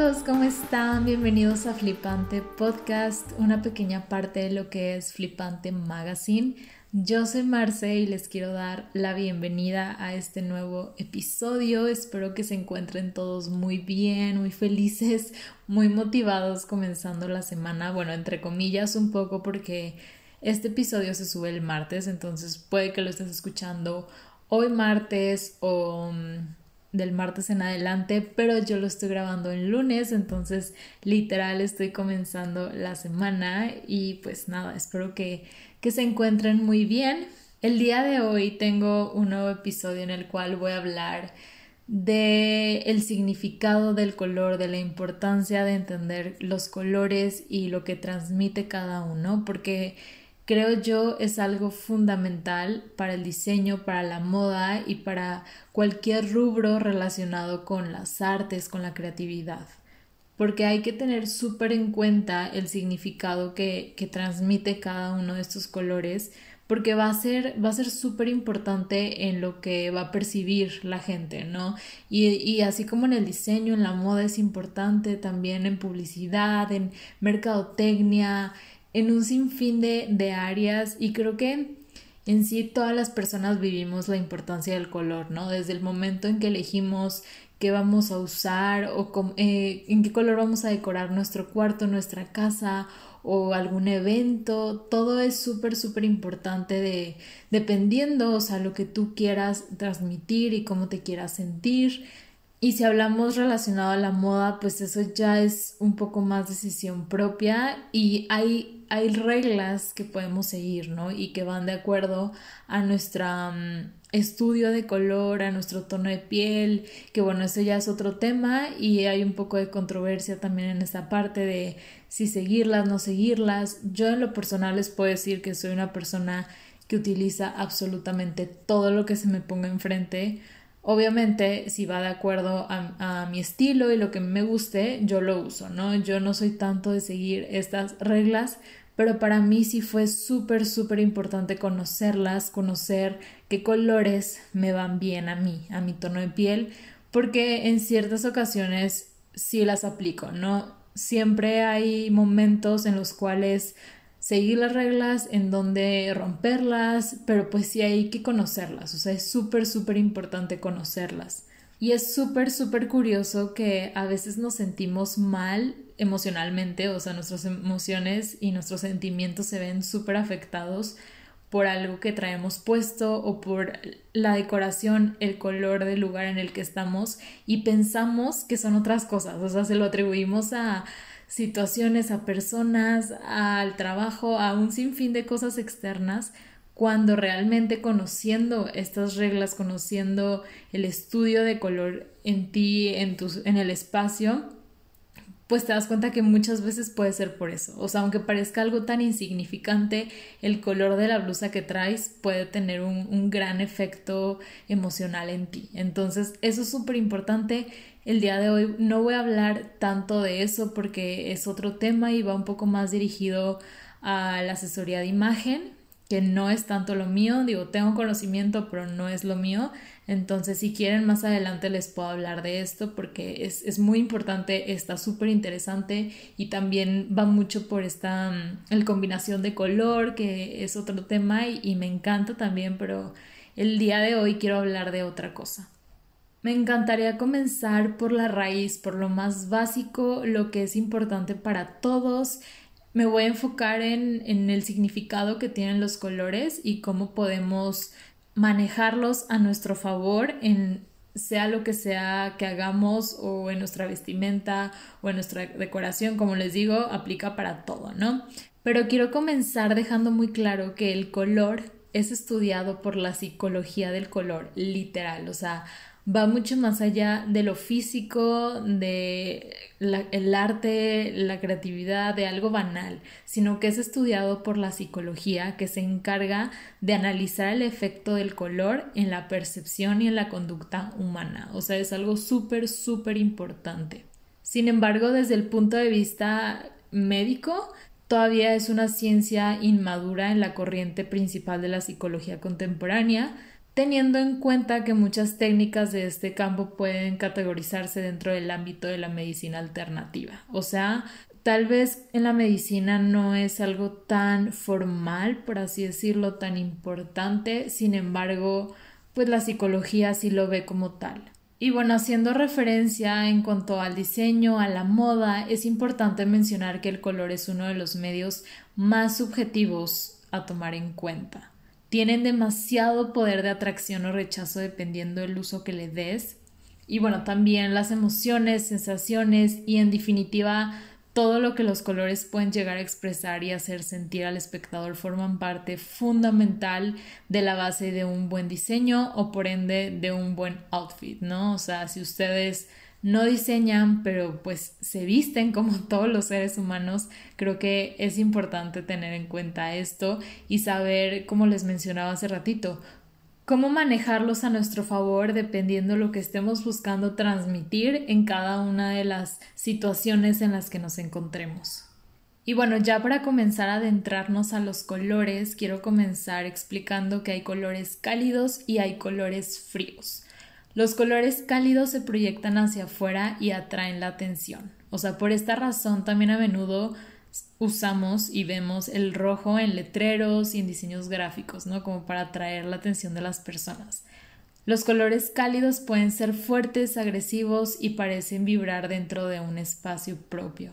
Todos, ¿cómo están? Bienvenidos a Flipante Podcast, una pequeña parte de lo que es Flipante Magazine. Yo soy Marce y les quiero dar la bienvenida a este nuevo episodio. Espero que se encuentren todos muy bien, muy felices, muy motivados comenzando la semana. Bueno, entre comillas un poco porque este episodio se sube el martes, entonces puede que lo estés escuchando hoy martes o mm, del martes en adelante, pero yo lo estoy grabando en lunes, entonces literal estoy comenzando la semana y pues nada, espero que, que se encuentren muy bien. El día de hoy tengo un nuevo episodio en el cual voy a hablar de el significado del color, de la importancia de entender los colores y lo que transmite cada uno, porque creo yo es algo fundamental para el diseño, para la moda y para cualquier rubro relacionado con las artes, con la creatividad. Porque hay que tener súper en cuenta el significado que, que, transmite cada uno de estos colores, porque va a ser va a ser súper importante en lo que va a percibir la gente, ¿no? Y, y así como en el diseño, en la moda es importante, también en publicidad, en mercadotecnia, en un sinfín de, de áreas y creo que en sí todas las personas vivimos la importancia del color, ¿no? Desde el momento en que elegimos qué vamos a usar o eh, en qué color vamos a decorar nuestro cuarto, nuestra casa o algún evento, todo es súper, súper importante de, dependiendo, o sea, lo que tú quieras transmitir y cómo te quieras sentir. Y si hablamos relacionado a la moda, pues eso ya es un poco más decisión propia y hay hay reglas que podemos seguir, ¿no? Y que van de acuerdo a nuestro mm, estudio de color, a nuestro tono de piel, que bueno, eso ya es otro tema y hay un poco de controversia también en esta parte de si seguirlas, no seguirlas. Yo en lo personal les puedo decir que soy una persona que utiliza absolutamente todo lo que se me ponga enfrente. Obviamente, si va de acuerdo a, mi estilo y lo que me guste, yo lo uso, ¿no? Yo no soy tanto de seguir estas reglas, pero para mí sí fue súper, súper importante conocerlas, conocer qué colores me van bien a mí, a mi tono de piel, porque en ciertas ocasiones sí las aplico, ¿no? Siempre hay momentos en los cuales seguir las reglas, en donde romperlas, pero pues sí hay que conocerlas, o sea, es súper, súper importante conocerlas. Y es súper, súper curioso que a veces nos sentimos mal emocionalmente, o sea, nuestras emociones y nuestros sentimientos se ven súper afectados por algo que traemos puesto o por la decoración, el color del lugar en el que estamos y pensamos que son otras cosas, o sea, se lo atribuimos a situaciones, a personas, al trabajo, a un sinfín de cosas externas, cuando realmente conociendo estas reglas, conociendo el estudio de color en ti, en, tus, en el espacio, pues te das cuenta que muchas veces puede ser por eso. O sea, aunque parezca algo tan insignificante, el color de la blusa que traes puede tener un, gran efecto emocional en ti. Entonces, eso es súper importante. El día de hoy no voy a hablar tanto de eso porque es otro tema y va un poco más dirigido a la asesoría de imagen, que no es tanto lo mío, digo, tengo conocimiento, pero no es lo mío. Entonces, si quieren, más adelante les puedo hablar de esto porque es, es muy importante, está súper interesante y también va mucho por esta mm, el combinación de color, que es otro tema y, y me encanta también, pero el día de hoy quiero hablar de otra cosa. Me encantaría comenzar por la raíz, por lo más básico, lo que es importante para todos me voy a enfocar en, en, el significado que tienen los colores y cómo podemos manejarlos a nuestro favor en sea lo que sea que hagamos o en nuestra vestimenta o en nuestra decoración, como les digo, aplica para todo, ¿no? Pero quiero comenzar dejando muy claro que el color es estudiado por la psicología del color, literal, o sea, va mucho más allá de lo físico, de el arte, la creatividad, de algo banal, sino que es estudiado por la psicología que se encarga de analizar el efecto del color en la percepción y en la conducta humana. O sea, es algo súper, súper importante. Sin embargo, desde el punto de vista médico, todavía es una ciencia inmadura en la corriente principal de la psicología contemporánea, teniendo en cuenta que muchas técnicas de este campo pueden categorizarse dentro del ámbito de la medicina alternativa. O sea, tal vez en la medicina no es algo tan formal, por así decirlo, tan importante, sin embargo, pues la psicología sí lo ve como tal. Y bueno, haciendo referencia en cuanto al diseño, a la moda, es importante mencionar que el color es uno de los medios más subjetivos a tomar en cuenta. Tienen demasiado poder de atracción o rechazo dependiendo del uso que le des. Y bueno, también las emociones, sensaciones y en definitiva todo lo que los colores pueden llegar a expresar y hacer sentir al espectador forman parte fundamental de la base de un buen diseño o por ende de un buen outfit, ¿no? O sea, si ustedes no diseñan, pero pues se visten como todos los seres humanos, creo que es importante tener en cuenta esto y saber, como les mencionaba hace ratito, cómo manejarlos a nuestro favor dependiendo lo que estemos buscando transmitir en cada una de las situaciones en las que nos encontremos. Y bueno, ya para comenzar a adentrarnos a los colores, quiero comenzar explicando que hay colores cálidos y hay colores fríos. Los colores cálidos se proyectan hacia afuera y atraen la atención. O sea, por esta razón también a menudo usamos y vemos el rojo en letreros y en diseños gráficos, ¿no? Como para atraer la atención de las personas. Los colores cálidos pueden ser fuertes, agresivos y parecen vibrar dentro de un espacio propio.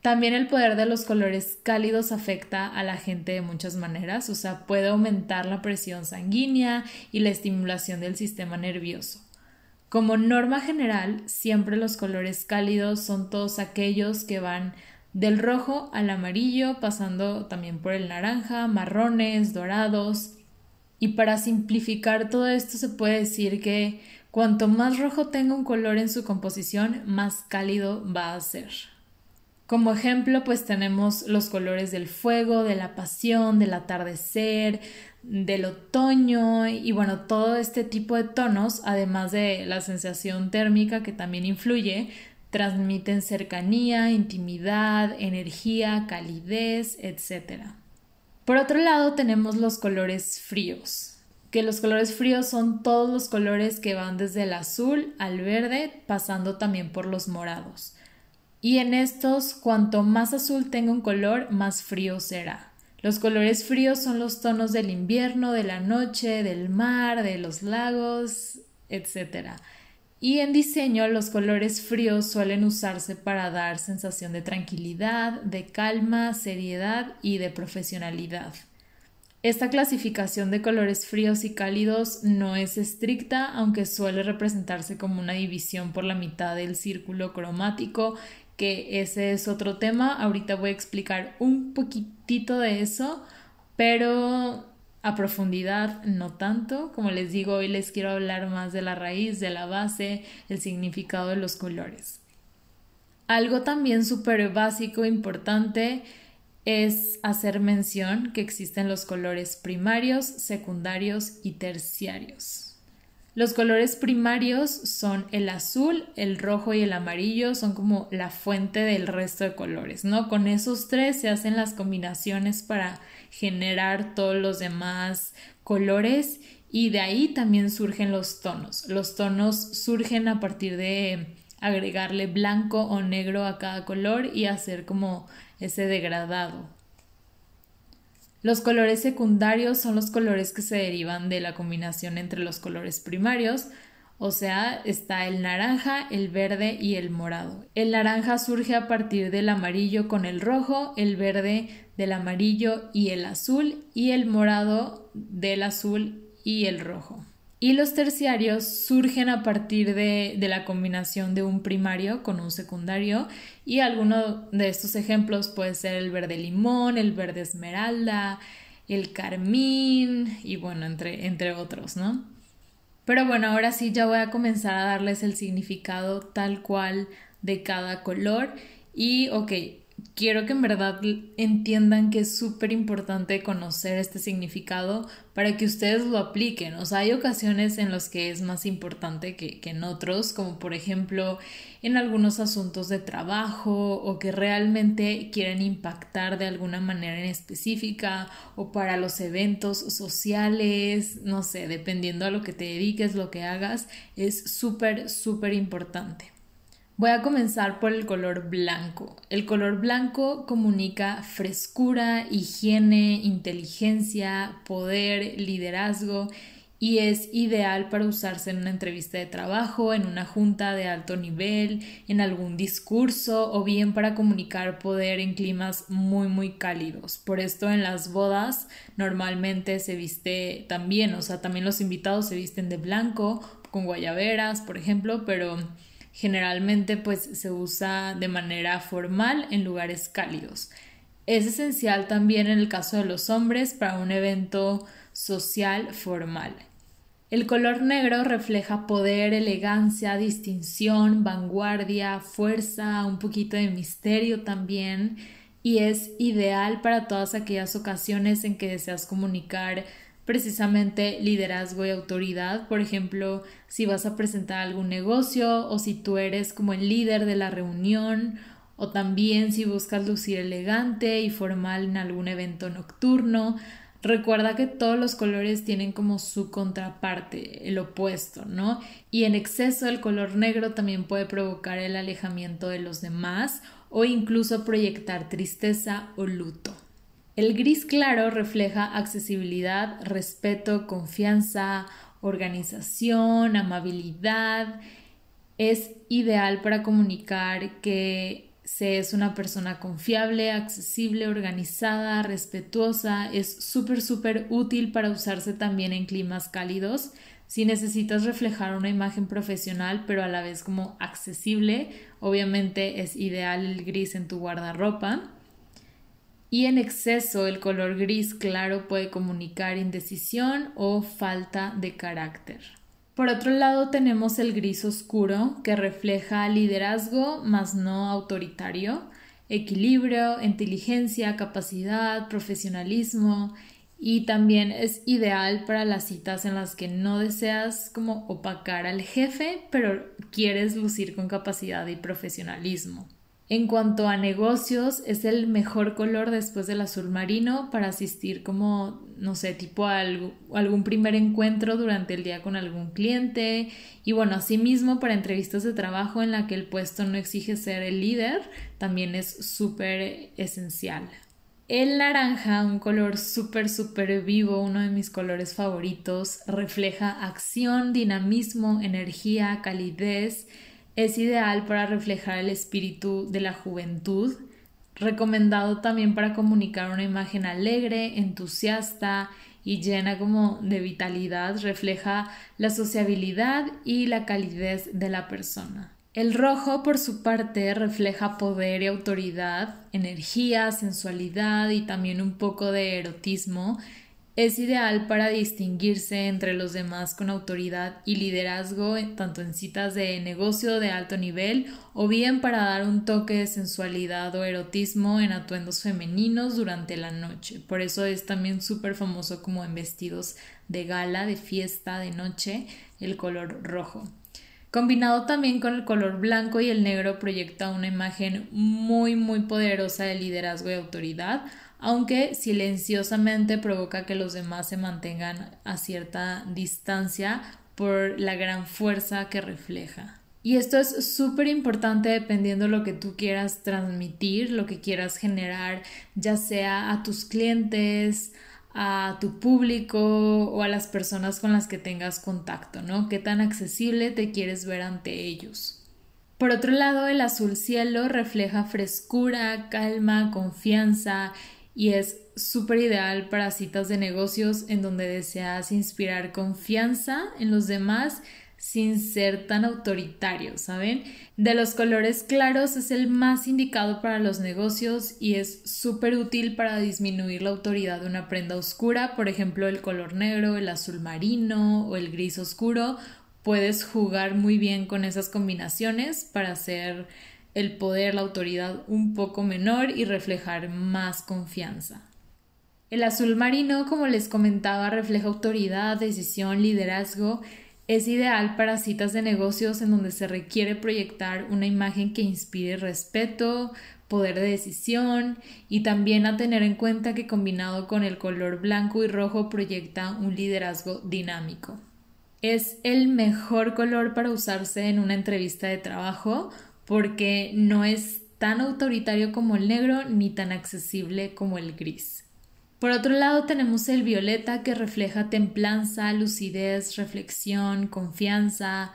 También el poder de los colores cálidos afecta a la gente de muchas maneras, o sea, puede aumentar la presión sanguínea y la estimulación del sistema nervioso. Como norma general, siempre los colores cálidos son todos aquellos que van del rojo al amarillo, pasando también por el naranja, marrones, dorados. Y para simplificar todo esto se puede decir que cuanto más rojo tenga un color en su composición, más cálido va a ser. Como ejemplo, pues tenemos los colores del fuego, de la pasión, del atardecer, del otoño y bueno, todo este tipo de tonos, además de la sensación térmica que también influye, transmiten cercanía, intimidad, energía, calidez, etc. Por otro lado tenemos los colores fríos, que los colores fríos son todos los colores que van desde el azul al verde, pasando también por los morados. Y en estos, cuanto más azul tenga un color, más frío será. Los colores fríos son los tonos del invierno, de la noche, del mar, de los lagos, etc. Y en diseño los colores fríos suelen usarse para dar sensación de tranquilidad, de calma, seriedad y de profesionalidad. Esta clasificación de colores fríos y cálidos no es estricta, aunque suele representarse como una división por la mitad del círculo cromático, que ese es otro tema. Ahorita voy a explicar un poquitito de eso, pero a profundidad no tanto. Como les digo, hoy les quiero hablar más de la raíz, de la base, el significado de los colores. Algo también súper básico importante es hacer mención que existen los colores primarios, secundarios y terciarios. Los colores primarios son el azul, el rojo y el amarillo, son como la fuente del resto de colores, ¿no? Con esos tres se hacen las combinaciones para generar todos los demás colores y de ahí también surgen los tonos. Los tonos surgen a partir de agregarle blanco o negro a cada color y hacer como ese degradado. Los colores secundarios son los colores que se derivan de la combinación entre los colores primarios, o sea, está el naranja, el verde y el morado. El naranja surge a partir del amarillo con el rojo, el verde del amarillo y el azul y el morado del azul y el rojo. Y los terciarios surgen a partir de, la combinación de un primario con un secundario y alguno de estos ejemplos puede ser el verde limón, el verde esmeralda, el carmín y bueno, entre, entre otros, ¿no? Pero bueno, ahora sí ya voy a comenzar a darles el significado tal cual de cada color y ok, quiero que en verdad entiendan que es súper importante conocer este significado para que ustedes lo apliquen. O sea, hay ocasiones en las que es más importante que, que en otros, como por ejemplo en algunos asuntos de trabajo o que realmente quieren impactar de alguna manera en específica o para los eventos sociales, no sé, dependiendo a lo que te dediques, lo que hagas, es súper, súper importante. Voy a comenzar por el color blanco. El color blanco comunica frescura, higiene, inteligencia, poder, liderazgo y es ideal para usarse en una entrevista de trabajo, en una junta de alto nivel, en algún discurso o bien para comunicar poder en climas muy muy cálidos. Por esto en las bodas normalmente se viste también, o sea, también los invitados se visten de blanco con guayaberas, por ejemplo, pero Generalmente pues se usa de manera formal en lugares cálidos. Es esencial también en el caso de los hombres para un evento social formal. El color negro refleja poder, elegancia, distinción, vanguardia, fuerza, un poquito de misterio también y es ideal para todas aquellas ocasiones en que deseas comunicar precisamente liderazgo y autoridad. Por ejemplo, si vas a presentar algún negocio o si tú eres como el líder de la reunión o también si buscas lucir elegante y formal en algún evento nocturno. Recuerda que todos los colores tienen como su contraparte, el opuesto, ¿no? Y en exceso el color negro también puede provocar el alejamiento de los demás o incluso proyectar tristeza o luto. El gris claro refleja accesibilidad, respeto, confianza, organización, amabilidad. Es ideal para comunicar que se es una persona confiable, accesible, organizada, respetuosa. Es súper, súper útil para usarse también en climas cálidos. Si necesitas reflejar una imagen profesional, pero a la vez como accesible, obviamente es ideal el gris en tu guardarropa y en exceso el color gris claro puede comunicar indecisión o falta de carácter. Por otro lado tenemos el gris oscuro que refleja liderazgo más no autoritario, equilibrio, inteligencia, capacidad, profesionalismo y también es ideal para las citas en las que no deseas como opacar al jefe, pero quieres lucir con capacidad y profesionalismo. En cuanto a negocios, es el mejor color después del azul marino para asistir como, no sé, tipo a algún primer encuentro durante el día con algún cliente. Y bueno, asimismo para entrevistas de trabajo en la que el puesto no exige ser el líder, también es súper esencial. El naranja, un color súper, súper vivo, uno de mis colores favoritos, refleja acción, dinamismo, energía, calidez es ideal para reflejar el espíritu de la juventud, recomendado también para comunicar una imagen alegre, entusiasta y llena como de vitalidad, refleja la sociabilidad y la calidez de la persona. El rojo, por su parte, refleja poder y autoridad, energía, sensualidad y también un poco de erotismo, es ideal para distinguirse entre los demás con autoridad y liderazgo, tanto en citas de negocio de alto nivel o bien para dar un toque de sensualidad o erotismo en atuendos femeninos durante la noche. Por eso es también súper famoso como en vestidos de gala, de fiesta, de noche, el color rojo. Combinado también con el color blanco y el negro proyecta una imagen muy muy poderosa de liderazgo y autoridad, aunque silenciosamente provoca que los demás se mantengan a cierta distancia por la gran fuerza que refleja. Y esto es súper importante dependiendo lo que tú quieras transmitir, lo que quieras generar, ya sea a tus clientes, a tu público o a las personas con las que tengas contacto, ¿no? ¿Qué tan accesible te quieres ver ante ellos? Por otro lado, el azul cielo refleja frescura, calma, confianza y es súper ideal para citas de negocios en donde deseas inspirar confianza en los demás sin ser tan autoritario, ¿saben? De los colores claros es el más indicado para los negocios y es súper útil para disminuir la autoridad de una prenda oscura, por ejemplo el color negro, el azul marino o el gris oscuro. Puedes jugar muy bien con esas combinaciones para hacer el poder, la autoridad un poco menor y reflejar más confianza. El azul marino, como les comentaba, refleja autoridad, decisión, liderazgo. Es ideal para citas de negocios en donde se requiere proyectar una imagen que inspire respeto, poder de decisión y también a tener en cuenta que combinado con el color blanco y rojo proyecta un liderazgo dinámico. Es el mejor color para usarse en una entrevista de trabajo porque no es tan autoritario como el negro ni tan accesible como el gris. Por otro lado tenemos el violeta que refleja templanza, lucidez, reflexión, confianza.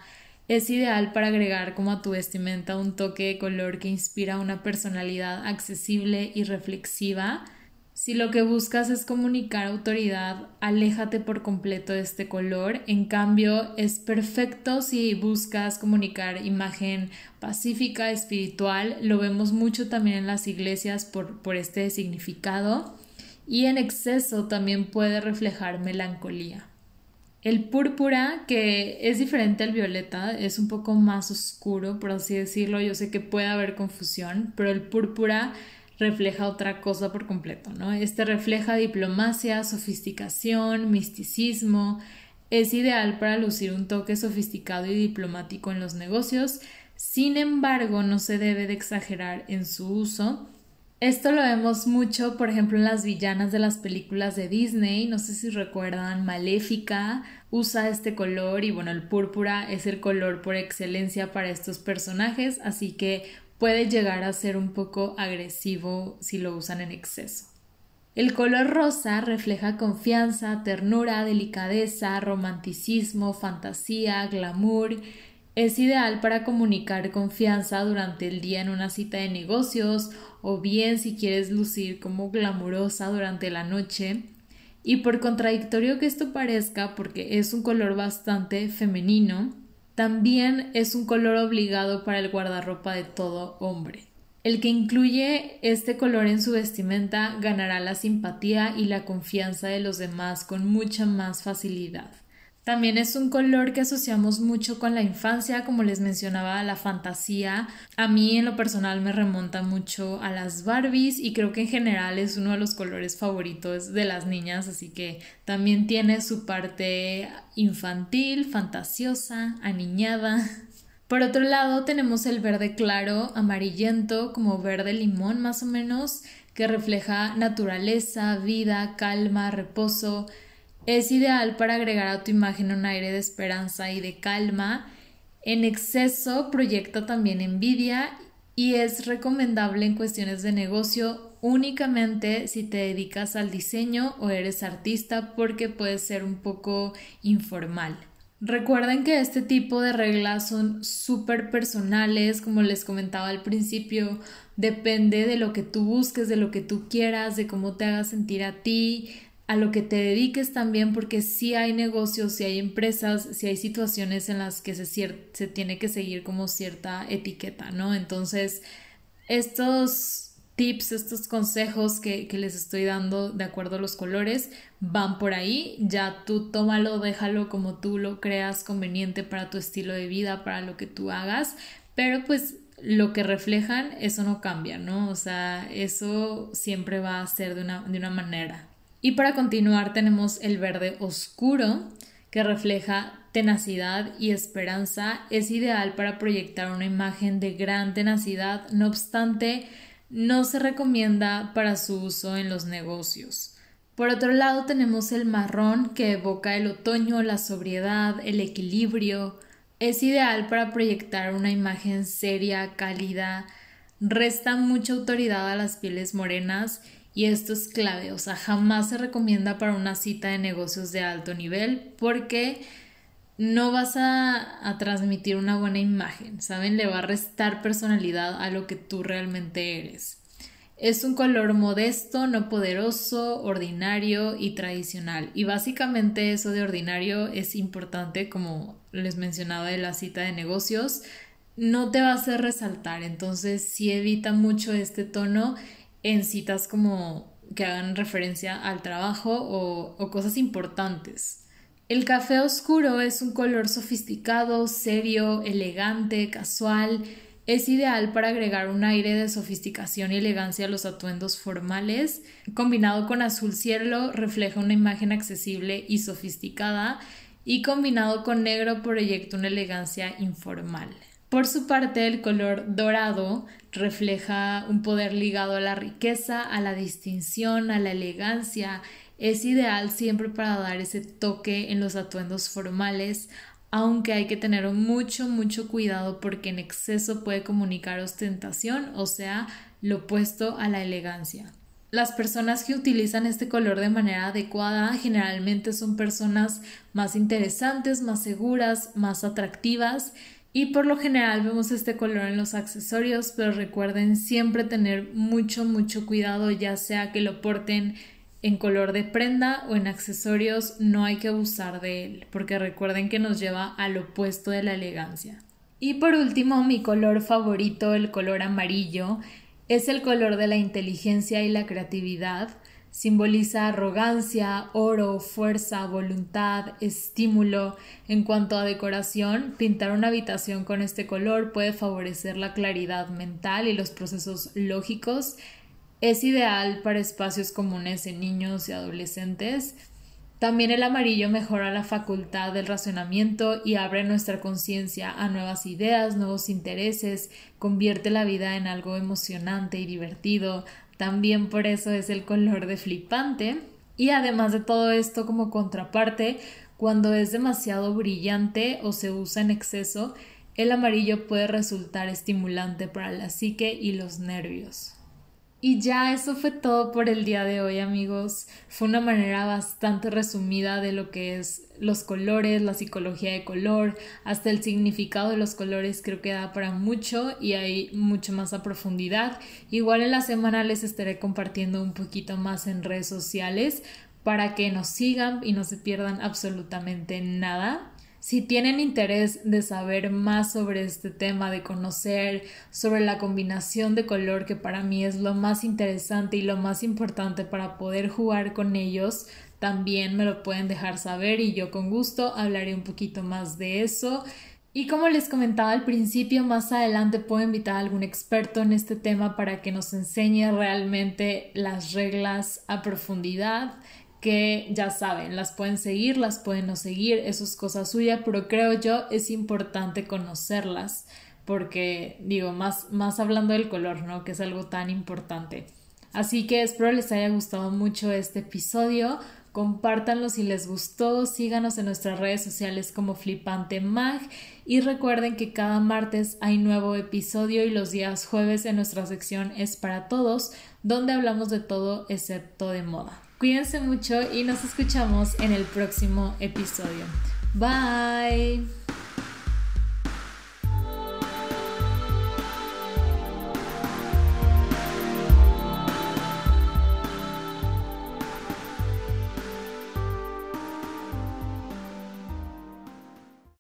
Es ideal para agregar como a tu vestimenta un toque de color que inspira una personalidad accesible y reflexiva si lo que buscas es comunicar autoridad, aléjate por completo de este color. En cambio, es perfecto si buscas comunicar imagen pacífica, espiritual. Lo vemos mucho también en las iglesias por, por este significado. Y en exceso también puede reflejar melancolía. El púrpura, que es diferente al violeta, es un poco más oscuro, por así decirlo. Yo sé que puede haber confusión, pero el púrpura refleja otra cosa por completo, ¿no? Este refleja diplomacia, sofisticación, misticismo, es ideal para lucir un toque sofisticado y diplomático en los negocios, sin embargo no se debe de exagerar en su uso. Esto lo vemos mucho, por ejemplo, en las villanas de las películas de Disney, no sé si recuerdan, Maléfica usa este color y bueno, el púrpura es el color por excelencia para estos personajes, así que puede llegar a ser un poco agresivo si lo usan en exceso. El color rosa refleja confianza, ternura, delicadeza, romanticismo, fantasía, glamour. Es ideal para comunicar confianza durante el día en una cita de negocios o bien si quieres lucir como glamurosa durante la noche. Y por contradictorio que esto parezca, porque es un color bastante femenino, también es un color obligado para el guardarropa de todo hombre. El que incluye este color en su vestimenta ganará la simpatía y la confianza de los demás con mucha más facilidad. También es un color que asociamos mucho con la infancia, como les mencionaba, la fantasía. A mí en lo personal me remonta mucho a las Barbies y creo que en general es uno de los colores favoritos de las niñas, así que también tiene su parte infantil, fantasiosa, aniñada. Por otro lado tenemos el verde claro, amarillento, como verde limón más o menos, que refleja naturaleza, vida, calma, reposo, es ideal para agregar a tu imagen un aire de esperanza y de calma. En exceso proyecta también envidia y es recomendable en cuestiones de negocio únicamente si te dedicas al diseño o eres artista porque puede ser un poco informal. Recuerden que este tipo de reglas son súper personales, como les comentaba al principio, depende de lo que tú busques, de lo que tú quieras, de cómo te hagas sentir a ti, a lo que te dediques también, porque si hay negocios, si hay empresas, si hay situaciones en las que se, se tiene que seguir como cierta etiqueta, ¿no? Entonces, estos tips, estos consejos que, que, les estoy dando de acuerdo a los colores van por ahí. Ya tú tómalo, déjalo como tú lo creas conveniente para tu estilo de vida, para lo que tú hagas, pero pues lo que reflejan, eso no cambia, ¿no? O sea, eso siempre va a ser de una, de una manera. Y para continuar tenemos el verde oscuro que refleja tenacidad y esperanza. Es ideal para proyectar una imagen de gran tenacidad, no obstante, no se recomienda para su uso en los negocios. Por otro lado tenemos el marrón que evoca el otoño, la sobriedad, el equilibrio. Es ideal para proyectar una imagen seria, cálida, resta mucha autoridad a las pieles morenas y esto es clave, o sea, jamás se recomienda para una cita de negocios de alto nivel porque no vas a, a, transmitir una buena imagen, ¿saben? Le va a restar personalidad a lo que tú realmente eres. Es un color modesto, no poderoso, ordinario y tradicional. Y básicamente eso de ordinario es importante, como les mencionaba de la cita de negocios, no te va a hacer resaltar. Entonces, si evita mucho este tono en citas como que hagan referencia al trabajo o, cosas importantes. El café oscuro es un color sofisticado, serio, elegante, casual. es ideal para agregar un aire de sofisticación y elegancia a los atuendos formales. Combinado con azul cielo, refleja una imagen accesible y sofisticada, y combinado con negro proyecta una elegancia informal. Por su parte, el color dorado refleja un poder ligado a la riqueza, a la distinción, a la elegancia. Es ideal siempre para dar ese toque en los atuendos formales, aunque hay que tener mucho, mucho cuidado porque en exceso puede comunicar ostentación, o sea, lo opuesto a la elegancia. Las personas que utilizan este color de manera adecuada generalmente son personas más interesantes, más seguras, más atractivas y por lo general vemos este color en los accesorios, pero recuerden siempre tener mucho, mucho cuidado, ya sea que lo porten en color de prenda o en accesorios, no hay que abusar de él, porque recuerden que nos lleva al opuesto de la elegancia. Y por último, mi color favorito, el color amarillo, es el color de la inteligencia y la creatividad. Simboliza arrogancia, oro, fuerza, voluntad, estímulo. En cuanto a decoración, pintar una habitación con este color puede favorecer la claridad mental y los procesos lógicos. Es ideal para espacios comunes en niños y adolescentes. También el amarillo mejora la facultad del razonamiento y abre nuestra conciencia a nuevas ideas, nuevos intereses, convierte la vida en algo emocionante y divertido, también por eso es el color de flipante. Y además de todo esto como contraparte, cuando es demasiado brillante o se usa en exceso, el amarillo puede resultar estimulante para la psique y los nervios. Y ya eso fue todo por el día de hoy amigos. Fue una manera bastante resumida de lo que es los colores, la psicología de color, hasta el significado de los colores creo que da para mucho y hay mucho más a profundidad. Igual en la semana les estaré compartiendo un poquito más en redes sociales para que nos sigan y no se pierdan absolutamente nada. Si tienen interés de saber más sobre este tema, de conocer sobre la combinación de color que para mí es lo más interesante y lo más importante para poder jugar con ellos, también me lo pueden dejar saber y yo con gusto hablaré un poquito más de eso. Y como les comentaba al principio, más adelante puedo invitar a algún experto en este tema para que nos enseñe realmente las reglas a profundidad que ya saben, las pueden seguir, las pueden no seguir, eso es cosa suya, pero creo yo es importante conocerlas porque digo, más, más hablando del color, ¿no? Que es algo tan importante. Así que espero les haya gustado mucho este episodio. Compártanlo si les gustó, síganos en nuestras redes sociales como Flipante Mag y recuerden que cada martes hay nuevo episodio y los días jueves en nuestra sección es para todos, donde hablamos de todo excepto de moda. Cuídense mucho y nos escuchamos en el próximo episodio. Bye.